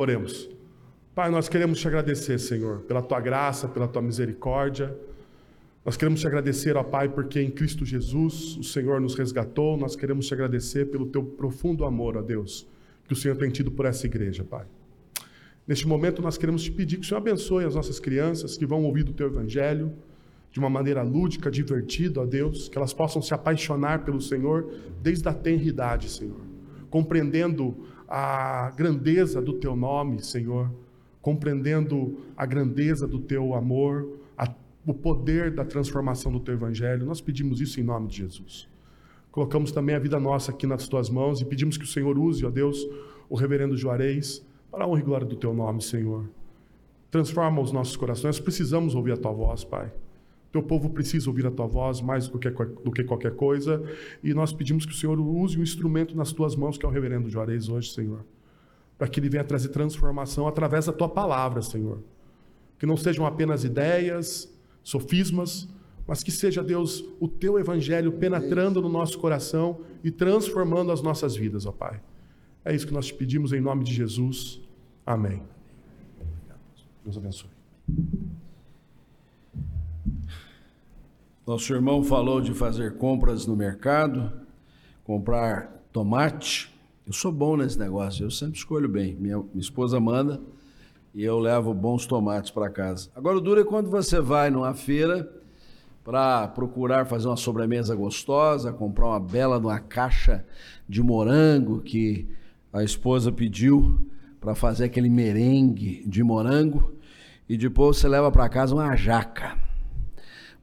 Oremos. Pai, nós queremos te agradecer, Senhor, pela tua graça, pela tua misericórdia. Nós queremos te agradecer, ó Pai, porque em Cristo Jesus o Senhor nos resgatou. Nós queremos te agradecer pelo teu profundo amor, ó Deus, que o Senhor tem tido por essa igreja, Pai. Neste momento, nós queremos te pedir que o Senhor abençoe as nossas crianças que vão ouvir do teu evangelho de uma maneira lúdica, divertida, ó Deus, que elas possam se apaixonar pelo Senhor desde a tenridade, Senhor, compreendendo a grandeza do teu nome, Senhor, compreendendo a grandeza do teu amor, a, o poder da transformação do teu evangelho. Nós pedimos isso em nome de Jesus. Colocamos também a vida nossa aqui nas tuas mãos e pedimos que o Senhor use, ó Deus, o reverendo Juarez, para a honra e glória do teu nome, Senhor. Transforma os nossos corações, precisamos ouvir a tua voz, Pai. Teu povo precisa ouvir a tua voz mais do que, do que qualquer coisa. E nós pedimos que o Senhor use o instrumento nas tuas mãos, que é o reverendo Juarez hoje, Senhor. Para que ele venha trazer transformação através da tua palavra, Senhor. Que não sejam apenas ideias, sofismas, mas que seja, Deus, o teu evangelho penetrando no nosso coração e transformando as nossas vidas, ó Pai. É isso que nós te pedimos em nome de Jesus. Amém. Deus abençoe. Nosso irmão falou de fazer compras no mercado, comprar tomate. Eu sou bom nesse negócio, eu sempre escolho bem. Minha, minha esposa manda e eu levo bons tomates para casa. Agora, o duro é quando você vai numa feira para procurar fazer uma sobremesa gostosa, comprar uma bela uma caixa de morango que a esposa pediu para fazer aquele merengue de morango e depois você leva para casa uma jaca.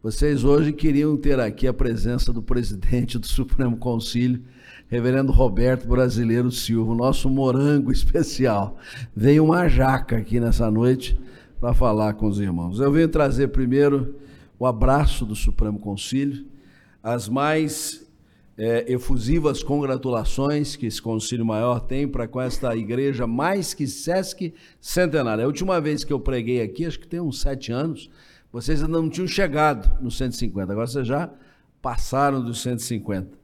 Vocês hoje queriam ter aqui a presença do presidente do Supremo Conselho, reverendo Roberto Brasileiro Silva, nosso morango especial. Veio uma jaca aqui nessa noite para falar com os irmãos. Eu venho trazer primeiro o abraço do Supremo Conselho, as mais é, efusivas congratulações que esse Conselho Maior tem para com esta igreja mais que Sesc centenária. A última vez que eu preguei aqui, acho que tem uns sete anos, vocês ainda não tinham chegado nos 150, agora vocês já passaram dos 150.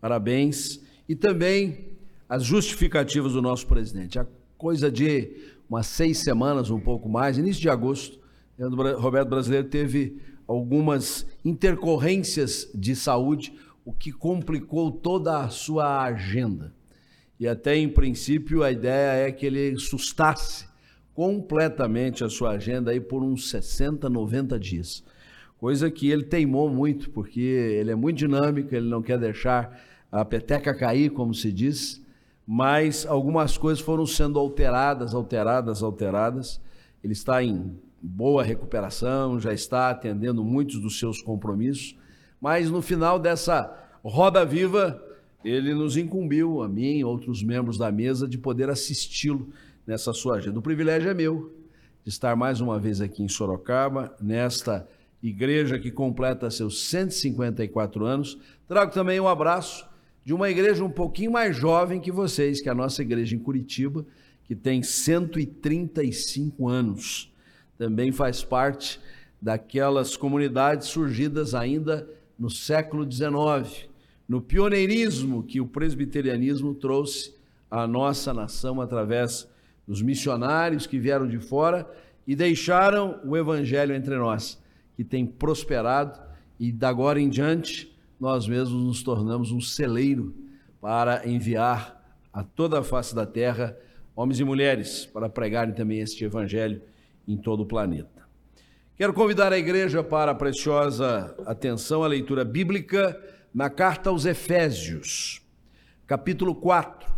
Parabéns. E também as justificativas do nosso presidente. A coisa de umas seis semanas, um pouco mais, início de agosto, o Roberto Brasileiro teve algumas intercorrências de saúde, o que complicou toda a sua agenda. E até em princípio a ideia é que ele sustasse completamente a sua agenda aí por uns 60, 90 dias. Coisa que ele teimou muito, porque ele é muito dinâmico, ele não quer deixar a peteca cair, como se diz, mas algumas coisas foram sendo alteradas, alteradas, alteradas. Ele está em boa recuperação, já está atendendo muitos dos seus compromissos, mas no final dessa roda viva, ele nos incumbiu, a mim e outros membros da mesa, de poder assisti-lo nessa sua agenda. O privilégio é meu de estar mais uma vez aqui em Sorocaba, nesta igreja que completa seus 154 anos. Trago também um abraço de uma igreja um pouquinho mais jovem que vocês, que é a nossa igreja em Curitiba, que tem 135 anos. Também faz parte daquelas comunidades surgidas ainda no século XIX, no pioneirismo que o presbiterianismo trouxe à nossa nação através dos missionários que vieram de fora e deixaram o evangelho entre nós, que tem prosperado e da agora em diante nós mesmos nos tornamos um celeiro para enviar a toda a face da terra homens e mulheres para pregarem também este evangelho em todo o planeta. Quero convidar a igreja para a preciosa atenção à leitura bíblica na carta aos Efésios, capítulo 4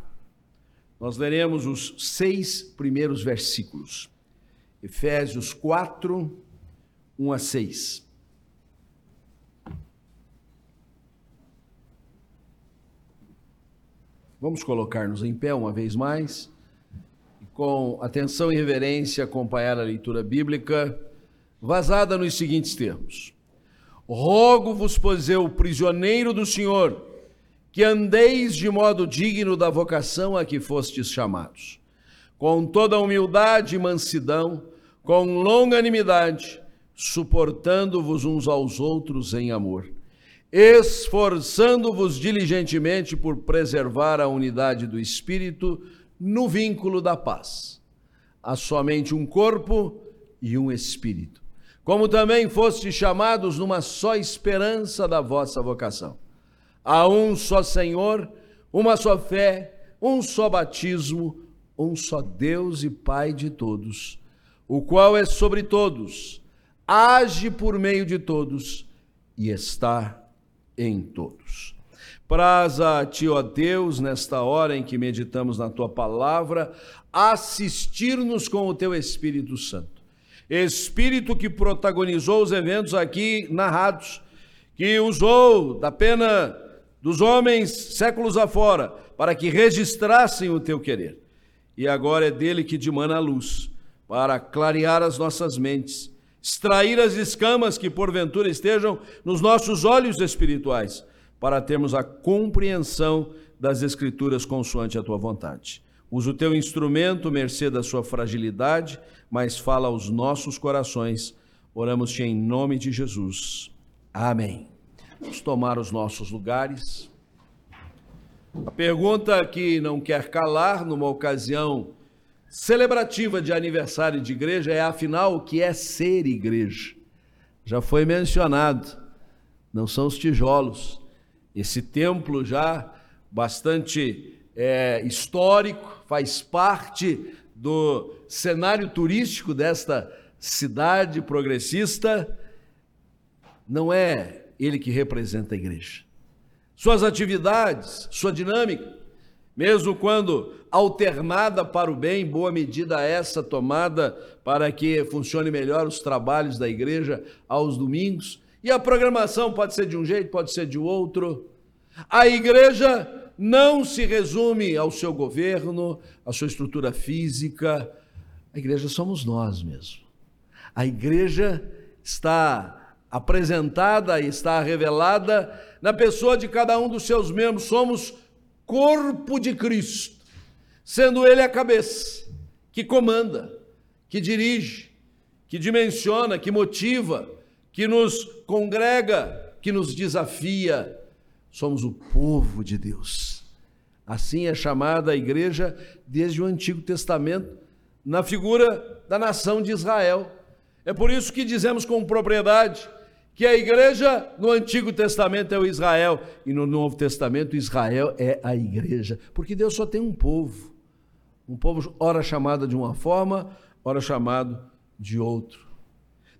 nós leremos os seis primeiros versículos. Efésios 4, 1 a 6. Vamos colocar-nos em pé uma vez mais e, com atenção e reverência, acompanhar a leitura bíblica, vazada nos seguintes termos: Rogo-vos, pois eu, prisioneiro do Senhor, que andeis de modo digno da vocação a que fostes chamados, com toda humildade e mansidão, com longanimidade, suportando-vos uns aos outros em amor, esforçando-vos diligentemente por preservar a unidade do espírito no vínculo da paz. há somente um corpo e um espírito. Como também fostes chamados numa só esperança da vossa vocação. Há um só Senhor, uma só fé, um só batismo, um só Deus e Pai de todos, o qual é sobre todos, age por meio de todos e está em todos. Praza a ti, ó Deus, nesta hora em que meditamos na tua palavra, assistir-nos com o teu Espírito Santo. Espírito que protagonizou os eventos aqui narrados, que usou da pena dos homens séculos afora para que registrassem o teu querer. E agora é dele que dimana a luz, para clarear as nossas mentes, extrair as escamas que porventura estejam nos nossos olhos espirituais para termos a compreensão das Escrituras consoante a tua vontade. Usa o teu instrumento, mercê da sua fragilidade, mas fala aos nossos corações. Oramos-te em nome de Jesus. Amém. Vamos tomar os nossos lugares. A pergunta que não quer calar numa ocasião celebrativa de aniversário de igreja é, afinal, o que é ser igreja? Já foi mencionado, não são os tijolos, esse templo já bastante é, histórico, faz parte do cenário turístico desta cidade progressista. Não é ele que representa a igreja. Suas atividades, sua dinâmica, mesmo quando alternada para o bem, boa medida essa tomada para que funcione melhor os trabalhos da igreja aos domingos, e a programação pode ser de um jeito, pode ser de outro. A igreja não se resume ao seu governo, à sua estrutura física. A igreja somos nós mesmo. A igreja está apresentada e está revelada na pessoa de cada um dos seus membros. Somos corpo de Cristo, sendo Ele a cabeça, que comanda, que dirige, que dimensiona, que motiva, que nos congrega, que nos desafia. Somos o povo de Deus. Assim é chamada a igreja desde o Antigo Testamento, na figura da nação de Israel. É por isso que dizemos com propriedade que a igreja no Antigo Testamento é o Israel e no Novo Testamento Israel é a igreja, porque Deus só tem um povo. Um povo ora chamado de uma forma, ora chamado de outro.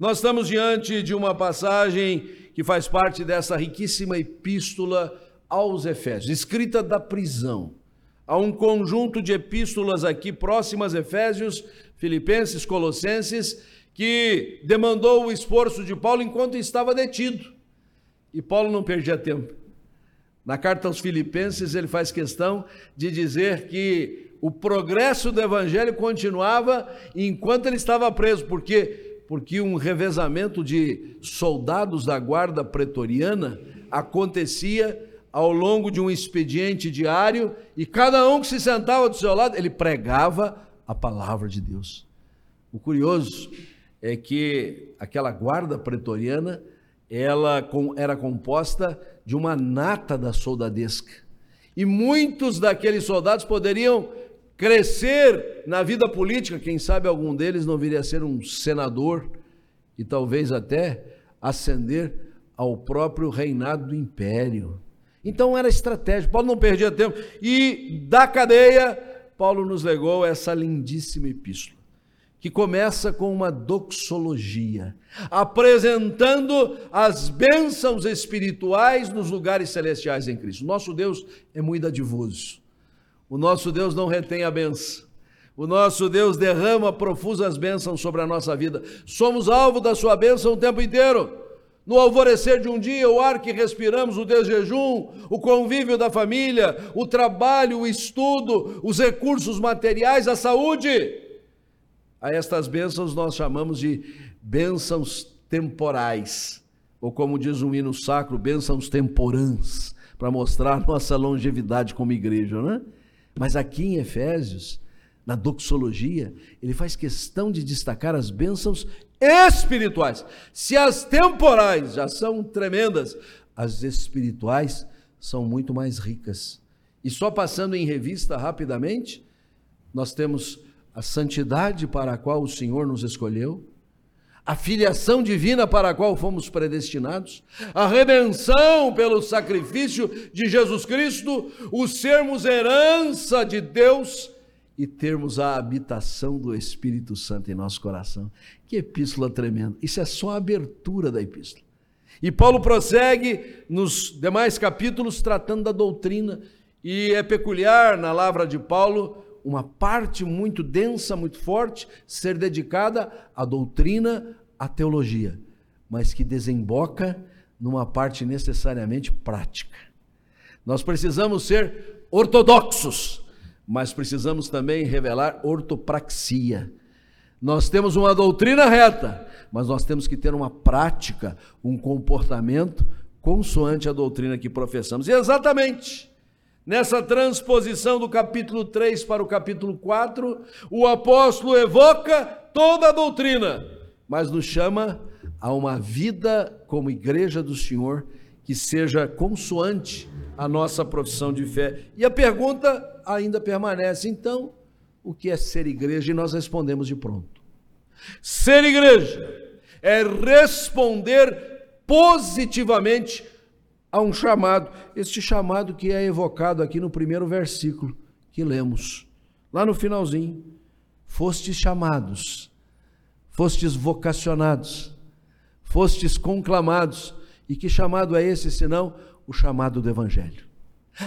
Nós estamos diante de uma passagem que faz parte dessa riquíssima epístola aos Efésios, escrita da prisão. Há um conjunto de epístolas aqui próximas a Efésios, Filipenses, Colossenses, que demandou o esforço de Paulo enquanto estava detido. E Paulo não perdia tempo. Na carta aos Filipenses, ele faz questão de dizer que o progresso do evangelho continuava enquanto ele estava preso, porque porque um revezamento de soldados da guarda pretoriana acontecia ao longo de um expediente diário e cada um que se sentava do seu lado, ele pregava a palavra de Deus. O curioso é que aquela guarda pretoriana, ela era composta de uma nata da soldadesca. E muitos daqueles soldados poderiam crescer na vida política, quem sabe algum deles não viria a ser um senador e talvez até ascender ao próprio reinado do império. Então era estratégia. Paulo não perdia tempo. E da cadeia, Paulo nos legou essa lindíssima epístola, que começa com uma doxologia, apresentando as bênçãos espirituais nos lugares celestiais em Cristo. Nosso Deus é muito dadivoso. O nosso Deus não retém a benção. O nosso Deus derrama profusas bênçãos sobre a nossa vida. Somos alvo da sua bênção o tempo inteiro. No alvorecer de um dia, o ar que respiramos, o desjejum, o convívio da família, o trabalho, o estudo, os recursos materiais, a saúde. A estas bênçãos nós chamamos de bênçãos temporais, ou como diz um hino sacro, bênçãos temporãs, para mostrar nossa longevidade como igreja, não é? Mas aqui em Efésios, na doxologia, ele faz questão de destacar as bênçãos espirituais. Se as temporais já são tremendas, as espirituais são muito mais ricas. E só passando em revista rapidamente, nós temos a santidade para a qual o Senhor nos escolheu, a filiação divina para a qual fomos predestinados, a redenção pelo sacrifício de Jesus Cristo, o sermos herança de Deus e termos a habitação do Espírito Santo em nosso coração. Que epístola tremenda! Isso é só a abertura da epístola. E Paulo prossegue nos demais capítulos tratando da doutrina, e é peculiar na lavra de Paulo uma parte muito densa, muito forte, ser dedicada à doutrina, à teologia, mas que desemboca numa parte necessariamente prática. Nós precisamos ser ortodoxos, mas precisamos também revelar ortopraxia. Nós temos uma doutrina reta, mas nós temos que ter uma prática, um comportamento consoante a doutrina que professamos. E exatamente Nessa transposição do capítulo 3 para o capítulo 4, o apóstolo evoca toda a doutrina, mas nos chama a uma vida como igreja do Senhor que seja consoante à nossa profissão de fé. E a pergunta ainda permanece, então, o que é ser igreja? E nós respondemos de pronto. Ser igreja é responder positivamente a um chamado, este chamado que é evocado aqui no primeiro versículo que lemos, lá no finalzinho. Fostes chamados, fostes vocacionados, fostes conclamados. E que chamado é esse, senão o chamado do Evangelho?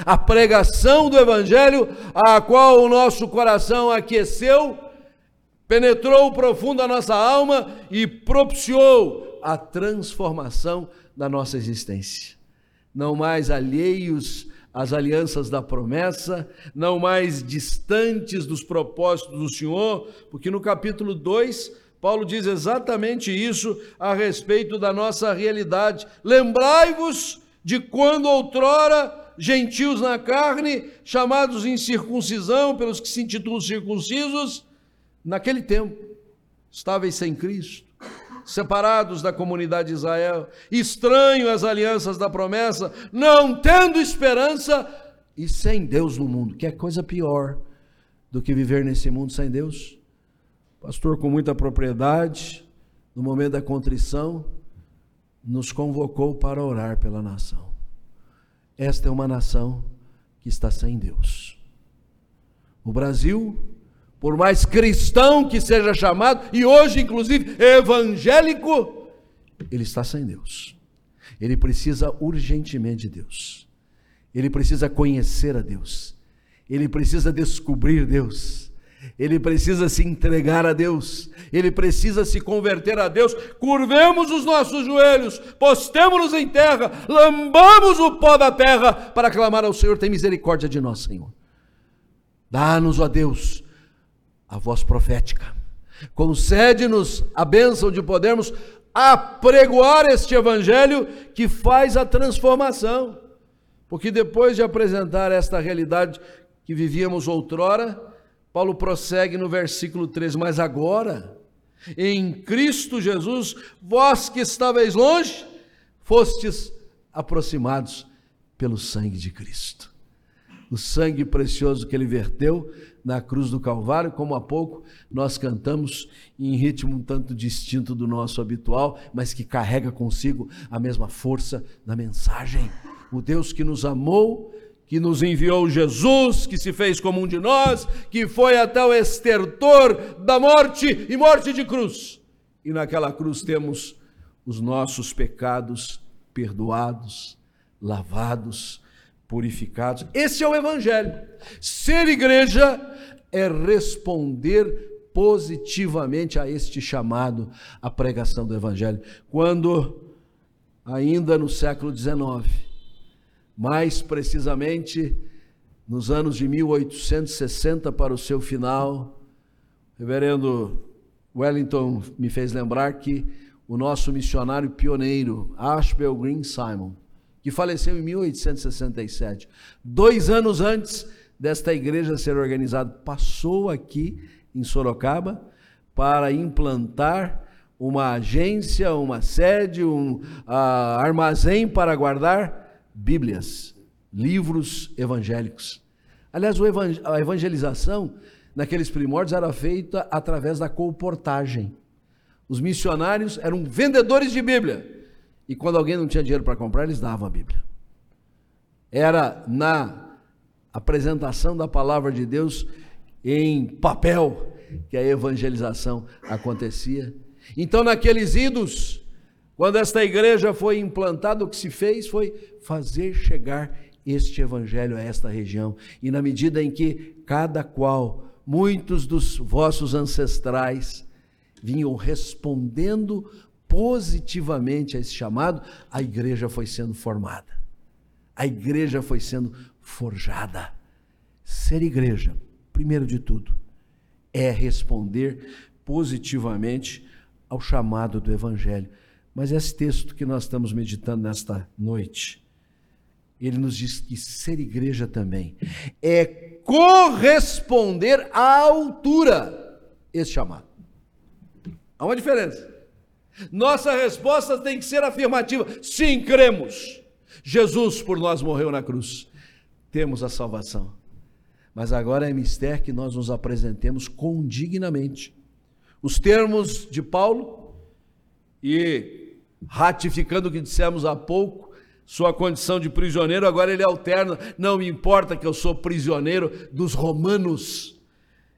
A pregação do Evangelho, a qual o nosso coração aqueceu, penetrou profundo a nossa alma e propiciou a transformação da nossa existência não mais alheios às alianças da promessa, não mais distantes dos propósitos do Senhor, porque no capítulo 2, Paulo diz exatamente isso a respeito da nossa realidade. Lembrai-vos de quando outrora gentios na carne, chamados em circuncisão pelos que se intitulam circuncisos, naquele tempo, estáveis sem Cristo separados da comunidade de Israel, estranho às alianças da promessa, não tendo esperança e sem Deus no mundo, que é coisa pior do que viver nesse mundo sem Deus. Pastor, com muita propriedade, no momento da contrição, nos convocou para orar pela nação. Esta é uma nação que está sem Deus. O Brasil por mais cristão que seja chamado, e hoje, inclusive, evangélico, ele está sem Deus. Ele precisa urgentemente de Deus. Ele precisa conhecer a Deus. Ele precisa descobrir Deus. Ele precisa se entregar a Deus. Ele precisa se converter a Deus. Curvemos os nossos joelhos, postemos-nos em terra, lambamos o pó da terra para clamar ao Senhor: tem misericórdia de nós, Senhor. Dá-nos, ó Deus, a voz profética. Concede-nos a bênção de podermos apregoar este evangelho que faz a transformação. Porque depois de apresentar esta realidade que vivíamos outrora, Paulo prossegue no versículo 3: Mas agora, em Cristo Jesus, vós que estáveis longe, fostes aproximados pelo sangue de Cristo. O sangue precioso que ele verteu na cruz do Calvário, como há pouco nós cantamos em ritmo um tanto distinto do nosso habitual, mas que carrega consigo a mesma força da mensagem. O Deus que nos amou, que nos enviou Jesus, que se fez como um de nós, que foi até o estertor da morte e morte de cruz. E naquela cruz temos os nossos pecados perdoados, lavados, purificados. Esse é o Evangelho. Ser igreja é responder positivamente a este chamado à pregação do Evangelho. Quando, ainda no século XIX, mais precisamente nos anos de 1860 para o seu final, o reverendo Wellington me fez lembrar que o nosso missionário pioneiro, Ashbel Green Simon, que faleceu em 1867. Dois anos antes desta igreja ser organizada, passou aqui em Sorocaba para implantar uma agência, uma sede, um uh, armazém para guardar Bíblias, livros evangélicos. Aliás, a evangelização naqueles primórdios era feita através da colportagem. Os missionários eram vendedores de Bíblia. E quando alguém não tinha dinheiro para comprar, eles davam a Bíblia. Era na apresentação da palavra de Deus em papel que a evangelização acontecia. Então, naqueles idos, quando esta igreja foi implantada, o que se fez foi fazer chegar este evangelho a esta região. E na medida em que cada qual, muitos dos vossos ancestrais, vinham respondendo positivamente a esse chamado, a igreja foi sendo formada. A igreja foi sendo forjada. Ser igreja, primeiro de tudo, é responder positivamente ao chamado do Evangelho. Mas esse texto que nós estamos meditando nesta noite, ele nos diz que ser igreja também é corresponder à altura esse chamado. Há uma diferença. Nossa resposta tem que ser afirmativa. Sim, cremos. Jesus por nós morreu na cruz. Temos a salvação. Mas agora é mistério que nós nos apresentemos condignamente. Os termos de Paulo, e ratificando o que dissemos há pouco, sua condição de prisioneiro, agora ele alterna, não me importa que eu sou prisioneiro dos romanos.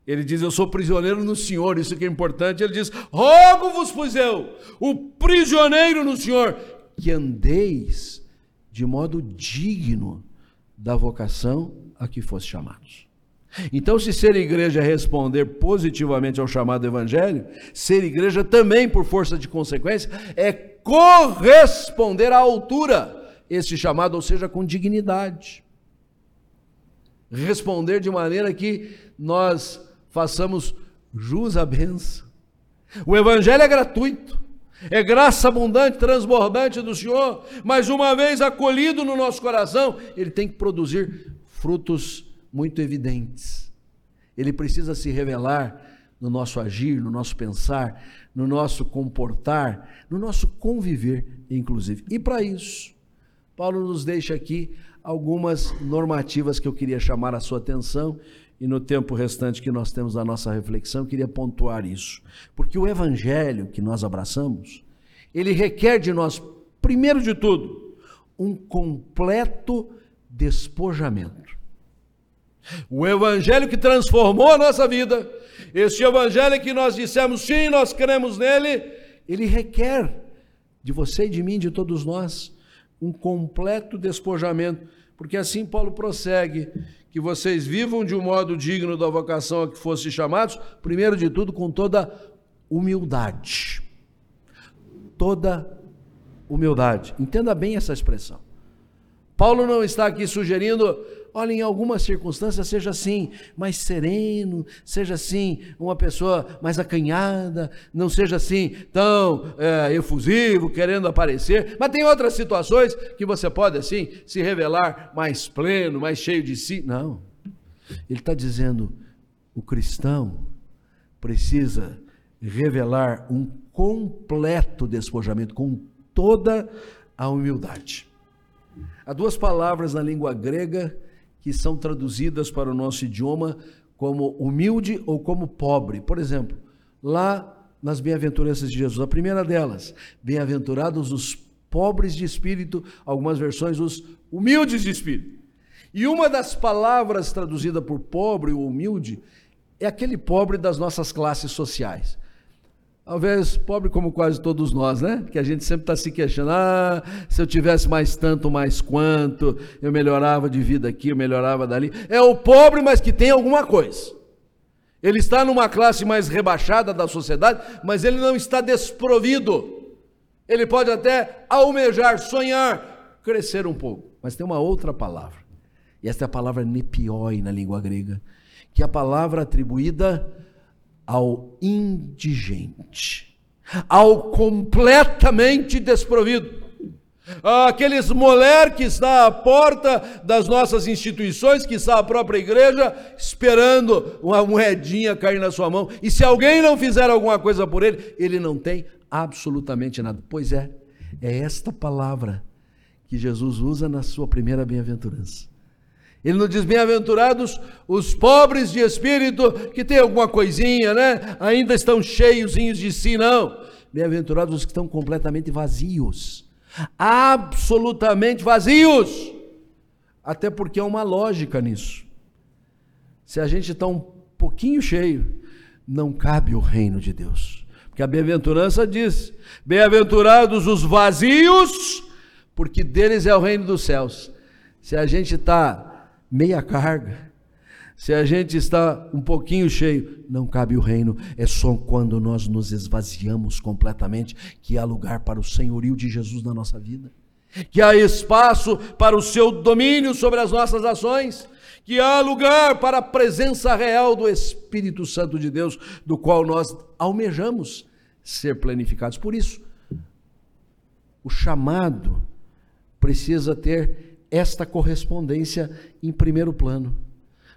Ele diz: Eu sou prisioneiro no Senhor, isso que é importante. Ele diz: Rogo-vos, pois eu, o prisioneiro no Senhor, que andeis de modo digno da vocação a que fosse chamados. Então, se ser igreja responder positivamente ao chamado evangelho, ser igreja também, por força de consequência, é corresponder à altura esse chamado, ou seja, com dignidade. Responder de maneira que nós façamos jus à benção. O evangelho é gratuito. É graça abundante, transbordante do Senhor, mas uma vez acolhido no nosso coração, ele tem que produzir frutos muito evidentes. Ele precisa se revelar no nosso agir, no nosso pensar, no nosso comportar, no nosso conviver, inclusive. E para isso, Paulo nos deixa aqui algumas normativas que eu queria chamar a sua atenção e no tempo restante que nós temos da nossa reflexão, queria pontuar isso. Porque o evangelho que nós abraçamos, ele requer de nós, primeiro de tudo, um completo despojamento. O evangelho que transformou a nossa vida, esse evangelho que nós dissemos sim, nós cremos nele, ele requer de você de mim, de todos nós, um completo despojamento, porque assim Paulo prossegue que vocês vivam de um modo digno da vocação a que fossem chamados, primeiro de tudo com toda humildade. Toda humildade. Entenda bem essa expressão. Paulo não está aqui sugerindo olha, em algumas circunstâncias seja assim, mais sereno, seja assim, uma pessoa mais acanhada, não seja assim tão é, efusivo, querendo aparecer. Mas tem outras situações que você pode, assim, se revelar mais pleno, mais cheio de si. Não. Ele está dizendo: o cristão precisa revelar um completo despojamento, com toda a humildade. Há duas palavras na língua grega que são traduzidas para o nosso idioma como humilde ou como pobre. Por exemplo, lá nas bem-aventuranças de Jesus, a primeira delas, bem-aventurados os pobres de espírito, algumas versões, os humildes de espírito. E uma das palavras traduzida por pobre ou humilde é aquele pobre das nossas classes sociais. Talvez pobre como quase todos nós, né? Que a gente sempre está se questionando: ah, se eu tivesse mais tanto, mais quanto, eu melhorava de vida aqui, eu melhorava dali. É o pobre, mas que tem alguma coisa. Ele está numa classe mais rebaixada da sociedade, mas ele não está desprovido. Ele pode até almejar, sonhar, crescer um pouco. Mas tem uma outra palavra. E esta é a palavra nepioi na língua grega, que é a palavra atribuída ao indigente, ao completamente desprovido. Aqueles mulher que está à porta das nossas instituições, que está a própria igreja, esperando uma moedinha cair na sua mão, e se alguém não fizer alguma coisa por ele, ele não tem absolutamente nada. Pois é, é esta palavra que Jesus usa na sua primeira bem-aventurança. Ele não diz bem-aventurados os pobres de espírito, que tem alguma coisinha, né? Ainda estão cheiozinhos de si, não. Bem-aventurados os que estão completamente vazios. Absolutamente vazios. Até porque há uma lógica nisso. Se a gente está um pouquinho cheio, não cabe o reino de Deus. Porque a bem-aventurança diz: Bem-aventurados os vazios, porque deles é o reino dos céus. Se a gente está meia carga. Se a gente está um pouquinho cheio, não cabe o reino. É só quando nós nos esvaziamos completamente que há lugar para o senhorio de Jesus na nossa vida. Que há espaço para o seu domínio sobre as nossas ações. Que há lugar para a presença real do Espírito Santo de Deus, do qual nós almejamos ser planificados. Por isso, o chamado precisa ter esta correspondência em primeiro plano.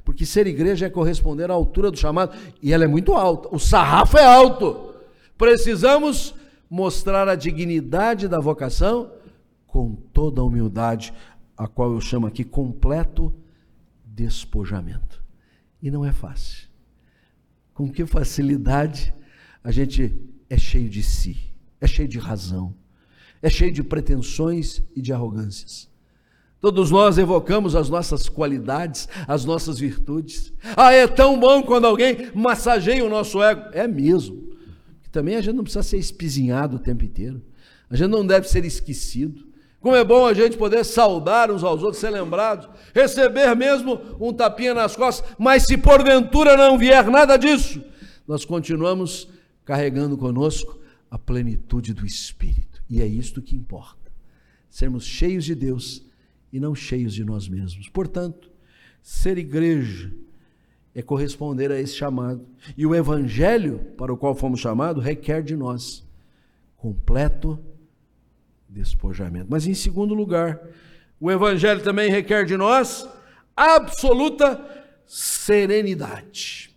Porque ser igreja é corresponder à altura do chamado, e ela é muito alta, o sarrafo é alto. Precisamos mostrar a dignidade da vocação com toda a humildade, a qual eu chamo aqui completo despojamento. E não é fácil. Com que facilidade a gente é cheio de si, é cheio de razão, é cheio de pretensões e de arrogâncias. Todos nós evocamos as nossas qualidades, as nossas virtudes. Ah, é tão bom quando alguém massageia o nosso ego. É mesmo. Também a gente não precisa ser espizinhado o tempo inteiro. A gente não deve ser esquecido. Como é bom a gente poder saudar uns aos outros, ser lembrados, receber mesmo um tapinha nas costas, mas se porventura não vier nada disso, nós continuamos carregando conosco a plenitude do Espírito. E é isto que importa. Sermos cheios de Deus e não cheios de nós mesmos. Portanto, ser igreja é corresponder a esse chamado. E o evangelho para o qual fomos chamados requer de nós completo despojamento. Mas em segundo lugar, o evangelho também requer de nós absoluta serenidade.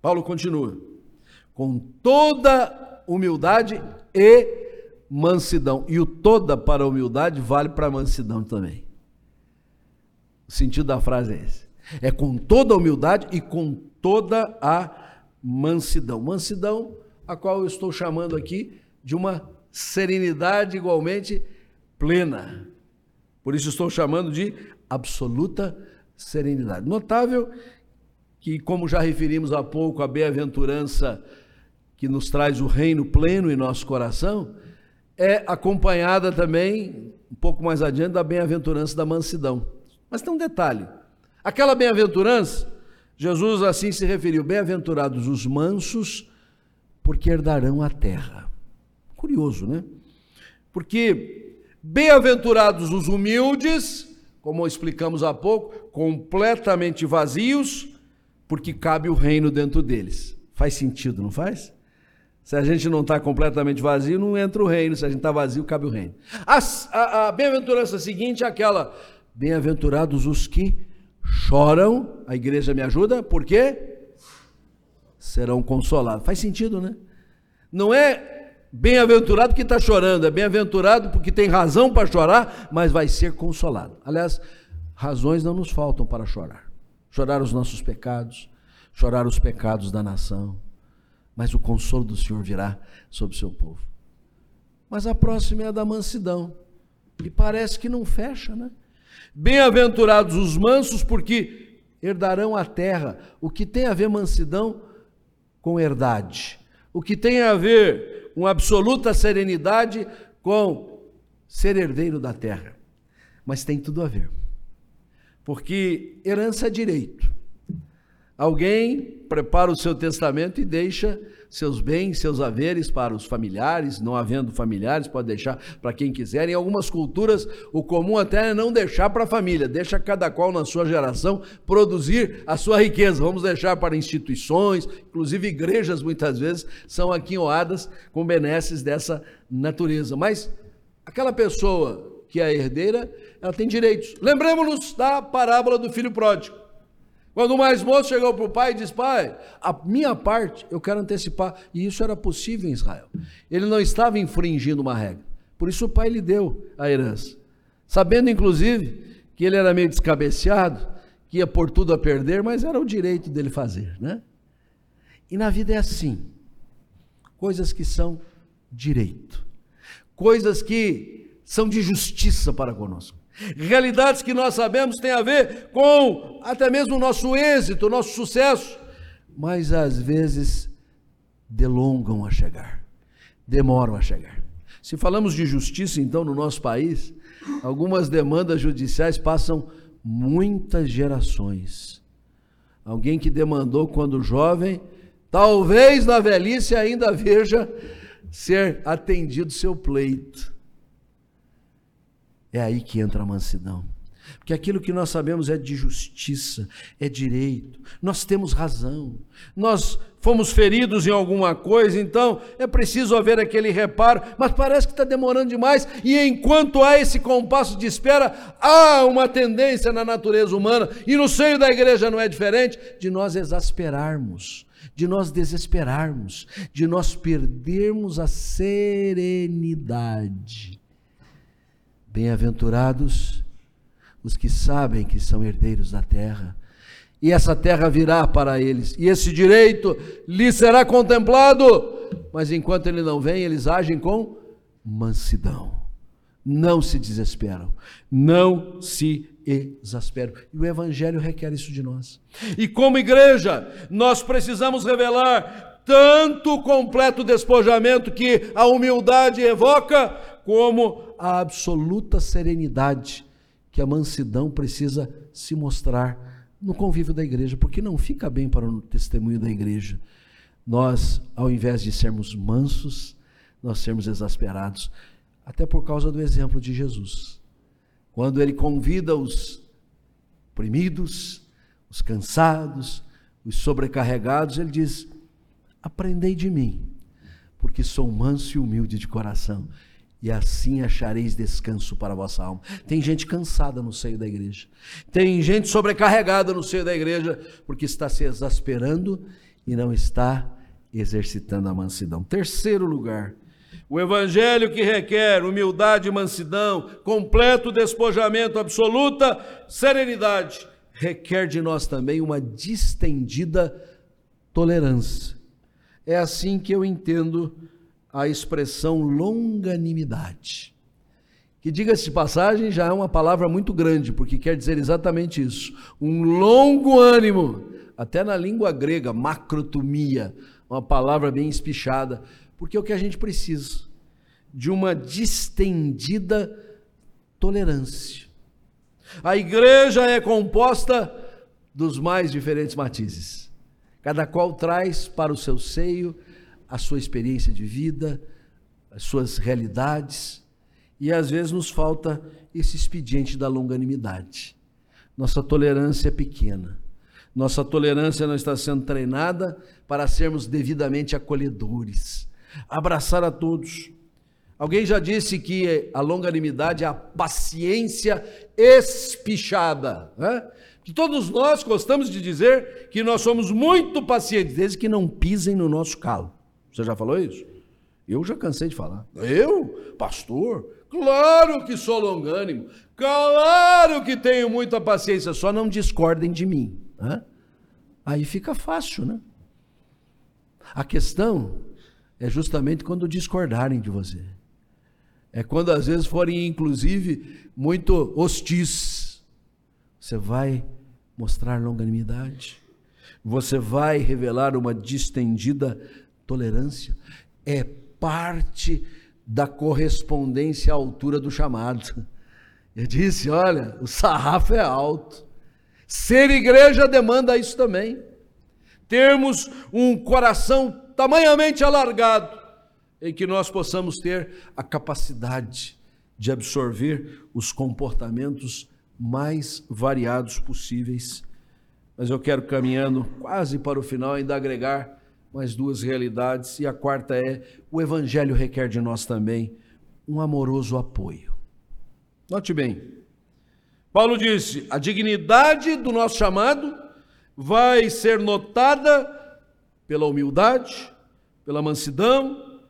Paulo continua: com toda humildade e mansidão. E o toda para a humildade vale para a mansidão também. O sentido da frase é esse. É com toda a humildade e com toda a mansidão. Mansidão, a qual eu estou chamando aqui de uma serenidade igualmente plena. Por isso estou chamando de absoluta serenidade. Notável que, como já referimos há pouco, a bem-aventurança que nos traz o reino pleno em nosso coração, é acompanhada também, um pouco mais adiante, da bem-aventurança da mansidão. Mas tem um detalhe: aquela bem-aventurança, Jesus assim se referiu: bem-aventurados os mansos, porque herdarão a terra. Curioso, né? Porque bem-aventurados os humildes, como explicamos há pouco, completamente vazios, porque cabe o reino dentro deles. Faz sentido, não faz? Se a gente não está completamente vazio, não entra o reino. Se a gente está vazio, cabe o reino. A, a, a bem-aventurança seguinte é aquela: bem-aventurados os que choram. A igreja me ajuda, por quê? Serão consolados. Faz sentido, né? Não é bem-aventurado que está chorando, é bem-aventurado porque tem razão para chorar, mas vai ser consolado. Aliás, razões não nos faltam para chorar. Chorar os nossos pecados, chorar os pecados da nação mas o consolo do Senhor virá sobre o seu povo. Mas a próxima é a da mansidão. E parece que não fecha, né? Bem-aventurados os mansos, porque herdarão a terra. O que tem a ver mansidão com herdade? O que tem a ver com absoluta serenidade com ser herdeiro da terra? Mas tem tudo a ver. Porque herança é direito. Alguém prepara o seu testamento e deixa seus bens, seus haveres para os familiares, não havendo familiares, pode deixar para quem quiser. Em algumas culturas, o comum até é não deixar para a família, deixa cada qual na sua geração produzir a sua riqueza. Vamos deixar para instituições, inclusive igrejas muitas vezes são aquinhoadas com benesses dessa natureza. Mas aquela pessoa que é herdeira, ela tem direitos. Lembremos-nos da parábola do filho pródigo. Quando o mais moço chegou para o pai e disse: Pai, a minha parte eu quero antecipar. E isso era possível em Israel. Ele não estava infringindo uma regra. Por isso o pai lhe deu a herança. Sabendo, inclusive, que ele era meio descabeceado, que ia por tudo a perder, mas era o direito dele fazer, né? E na vida é assim. Coisas que são direito. Coisas que são de justiça para conosco. Realidades que nós sabemos têm a ver com até mesmo o nosso êxito, o nosso sucesso, mas às vezes delongam a chegar, demoram a chegar. Se falamos de justiça, então, no nosso país, algumas demandas judiciais passam muitas gerações. Alguém que demandou quando jovem, talvez na velhice ainda veja ser atendido seu pleito. É aí que entra a mansidão. Porque aquilo que nós sabemos é de justiça, é direito, nós temos razão, nós fomos feridos em alguma coisa, então é preciso haver aquele reparo, mas parece que está demorando demais, e enquanto há esse compasso de espera, há uma tendência na natureza humana, e no seio da igreja não é diferente, de nós exasperarmos, de nós desesperarmos, de nós perdermos a serenidade. Bem-aventurados os que sabem que são herdeiros da terra. E essa terra virá para eles, e esse direito lhes será contemplado. Mas enquanto ele não vem, eles agem com mansidão. Não se desesperam, não se exasperam. E o Evangelho requer isso de nós. E como igreja, nós precisamos revelar tanto o completo despojamento que a humildade evoca, como a absoluta serenidade que a mansidão precisa se mostrar no convívio da igreja, porque não fica bem para o testemunho da igreja. Nós, ao invés de sermos mansos, nós sermos exasperados, até por causa do exemplo de Jesus. Quando ele convida os oprimidos, os cansados, os sobrecarregados, ele diz: Aprendei de mim, porque sou manso e humilde de coração e assim achareis descanso para a vossa alma. Tem gente cansada no seio da igreja, tem gente sobrecarregada no seio da igreja, porque está se exasperando e não está exercitando a mansidão. Terceiro lugar, o evangelho que requer humildade e mansidão, completo despojamento, absoluta serenidade, requer de nós também uma distendida tolerância. É assim que eu entendo a expressão longanimidade. Que, diga-se de passagem, já é uma palavra muito grande, porque quer dizer exatamente isso. Um longo ânimo, até na língua grega, macrotomia, uma palavra bem espichada, porque é o que a gente precisa, de uma distendida tolerância. A igreja é composta dos mais diferentes matizes, cada qual traz para o seu seio a sua experiência de vida, as suas realidades, e às vezes nos falta esse expediente da longanimidade. Nossa tolerância é pequena. Nossa tolerância não está sendo treinada para sermos devidamente acolhedores, abraçar a todos. Alguém já disse que a longanimidade é a paciência espichada. Né? Que todos nós gostamos de dizer que nós somos muito pacientes, desde que não pisem no nosso calo. Você já falou isso? Eu já cansei de falar. Eu, pastor, claro que sou longânimo, claro que tenho muita paciência, só não discordem de mim. Né? Aí fica fácil, né? A questão é justamente quando discordarem de você. É quando às vezes forem, inclusive, muito hostis. Você vai mostrar longanimidade. Você vai revelar uma distendida Tolerância é parte da correspondência à altura do chamado. Eu disse: olha, o sarrafo é alto. Ser igreja demanda isso também. Termos um coração tamanhamente alargado, em que nós possamos ter a capacidade de absorver os comportamentos mais variados possíveis. Mas eu quero caminhando quase para o final ainda agregar mais duas realidades. E a quarta é: o Evangelho requer de nós também um amoroso apoio. Note bem, Paulo disse: a dignidade do nosso chamado vai ser notada pela humildade, pela mansidão,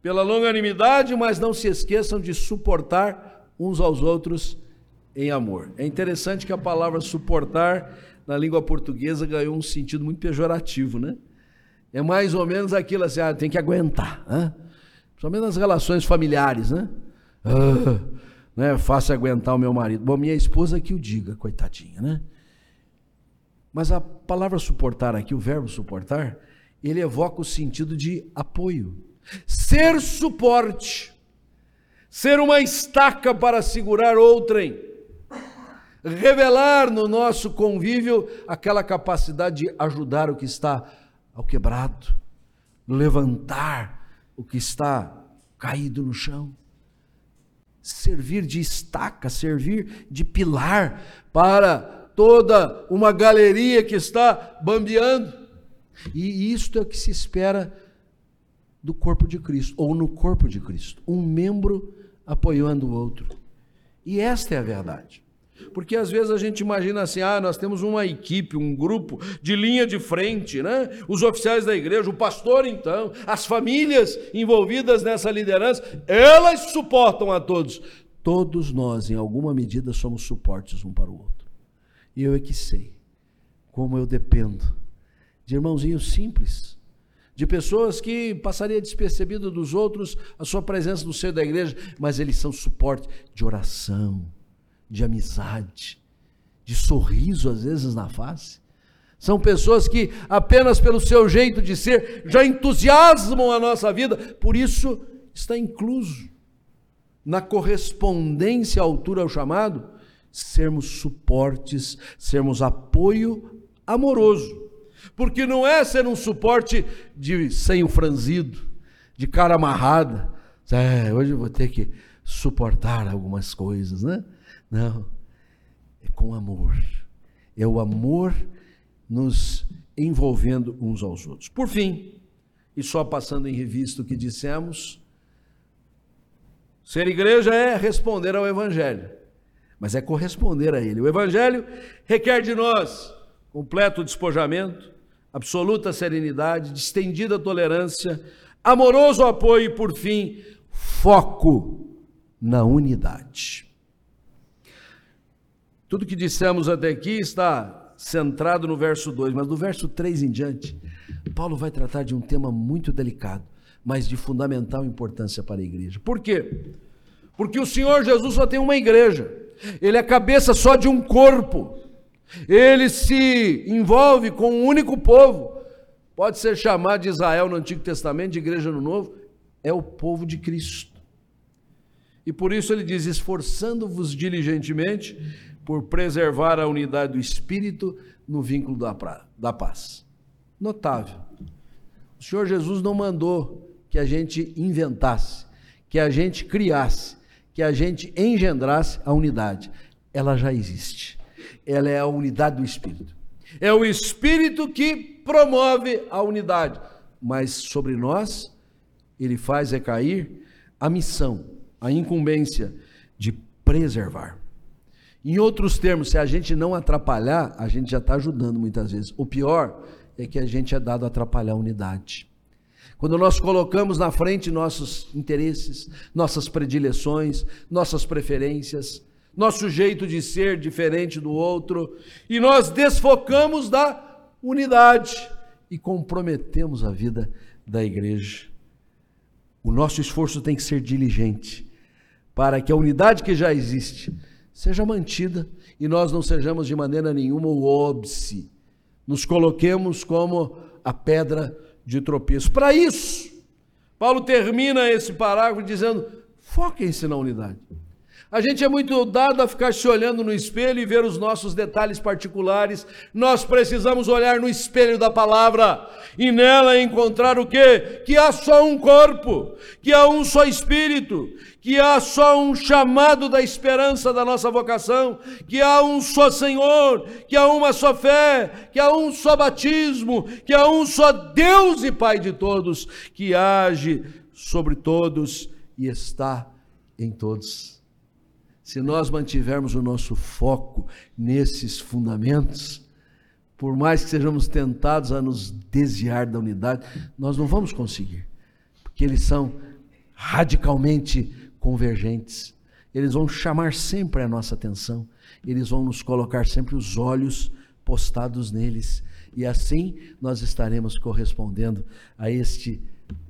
pela longanimidade, mas não se esqueçam de suportar uns aos outros em amor. É interessante que a palavra suportar na língua portuguesa ganhou um sentido muito pejorativo, né? É mais ou menos aquilo assim, ah, tem que aguentar, né? Principalmente nas relações familiares, né? Ah, é fácil aguentar o meu marido. Bom, minha esposa que o diga, coitadinha, né? Mas a palavra suportar aqui, o verbo suportar, ele evoca o sentido de apoio. Ser suporte, ser uma estaca para segurar outrem, revelar no nosso convívio aquela capacidade de ajudar o que está ao quebrado, levantar o que está caído no chão, servir de estaca, servir de pilar para toda uma galeria que está bambeando. E isto é o que se espera do corpo de Cristo, ou no corpo de Cristo, um membro apoiando o outro. E esta é a verdade. Porque às vezes a gente imagina assim: ah, nós temos uma equipe, um grupo de linha de frente, né? Os oficiais da igreja, o pastor, então, as famílias envolvidas nessa liderança, elas suportam a todos. Todos nós, em alguma medida, somos suportes um para o outro. E eu é que sei como eu dependo de irmãozinhos simples, de pessoas que passaria despercebido dos outros a sua presença no seio da igreja, mas eles são suporte de oração, de amizade, de sorriso às vezes na face. São pessoas que apenas pelo seu jeito de ser já entusiasmam a nossa vida, por isso está incluso na correspondência à altura ao chamado, sermos suportes, sermos apoio amoroso porque não é ser um suporte de senho franzido, de cara amarrada. É, hoje eu vou ter que suportar algumas coisas, né? Não. É com amor. É o amor nos envolvendo uns aos outros. Por fim, e só passando em revista o que dissemos, ser igreja é responder ao Evangelho, mas é corresponder a ele. O Evangelho requer de nós completo despojamento, absoluta serenidade, distendida tolerância, amoroso apoio e, por fim, foco na unidade. Tudo que dissemos até aqui está centrado no verso 2, mas do verso 3 em diante, Paulo vai tratar de um tema muito delicado, mas de fundamental importância para a igreja. Por quê? Porque o Senhor Jesus só tem uma igreja, ele é cabeça só de um corpo. Ele se envolve com um único povo. Pode ser chamado de Israel no Antigo Testamento, de igreja no Novo, é o povo de Cristo. E por isso ele diz: esforçando-vos diligentemente por preservar a unidade do espírito no vínculo da, pra, da paz. Notável. O Senhor Jesus não mandou que a gente inventasse, que a gente criasse, que a gente engendrasse a unidade. Ela já existe ela é a unidade do Espírito. É o Espírito que promove a unidade, mas sobre nós ele faz recair a missão, a incumbência de preservar. Em outros termos, se a gente não atrapalhar, a gente já está ajudando muitas vezes. O pior é que a gente é dado a atrapalhar a unidade. Quando nós colocamos na frente nossos interesses, nossas predileções, nossas preferências, nosso jeito de ser diferente do outro, e nós desfocamos da unidade e comprometemos a vida da igreja. O nosso esforço tem que ser diligente para que a unidade que já existe seja mantida e nós não sejamos de maneira nenhuma o óbice, nos coloquemos como a pedra de tropeço. Para isso, Paulo termina esse parágrafo dizendo: foquem-se na unidade. A gente é muito dado a ficar se olhando no espelho e ver os nossos detalhes particulares. Nós precisamos olhar no espelho da palavra e nela encontrar o quê? Que há só um corpo, que há um só espírito, que há só um chamado da esperança da nossa vocação, que há um só Senhor, que há uma só fé, que há um só batismo, que há um só Deus e Pai de todos, que age sobre todos e está em todos. Se nós mantivermos o nosso foco nesses fundamentos, por mais que sejamos tentados a nos desviar da unidade, nós não vamos conseguir, porque eles são radicalmente convergentes. eles vão chamar sempre a nossa atenção, eles vão nos colocar sempre os olhos postados neles. E assim nós estaremos correspondendo a este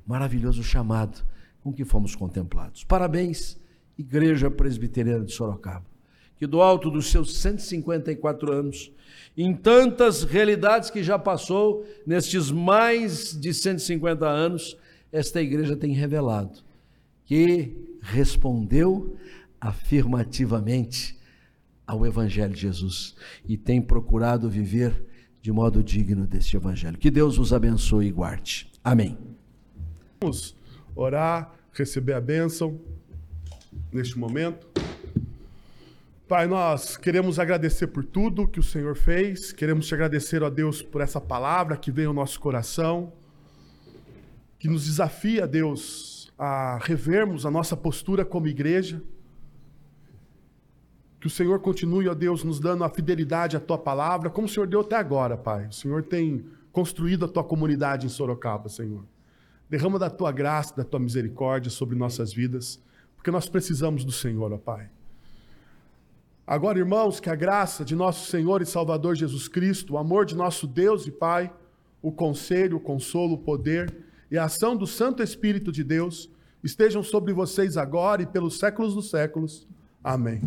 maravilhoso chamado com que fomos contemplados. Parabéns, Igreja Presbiteriana de Sorocaba, que do alto dos seus 154 anos, em tantas realidades que já passou nestes mais de 150 anos, esta igreja tem revelado que respondeu afirmativamente ao Evangelho de Jesus e tem procurado viver de modo digno deste Evangelho. Que Deus os abençoe e guarde. Amém. Vamos orar, receber a bênção neste momento. Pai, nós queremos agradecer por tudo que o Senhor fez, queremos te agradecer, ó Deus, por essa palavra que veio ao nosso coração, que nos desafia, Deus, a revermos a nossa postura como igreja. Que o Senhor continue, ó Deus, nos dando a fidelidade à tua palavra, como o Senhor deu até agora, Pai. O Senhor tem construído a tua comunidade em Sorocaba, Senhor. Derrama da tua graça, da tua misericórdia sobre nossas vidas, porque nós precisamos do Senhor, ó Pai. Agora, irmãos, que a graça de nosso Senhor e Salvador Jesus Cristo, o amor de nosso Deus e Pai, o conselho, o consolo, o poder e a ação do Santo Espírito de Deus estejam sobre vocês agora e pelos séculos dos séculos. Amém.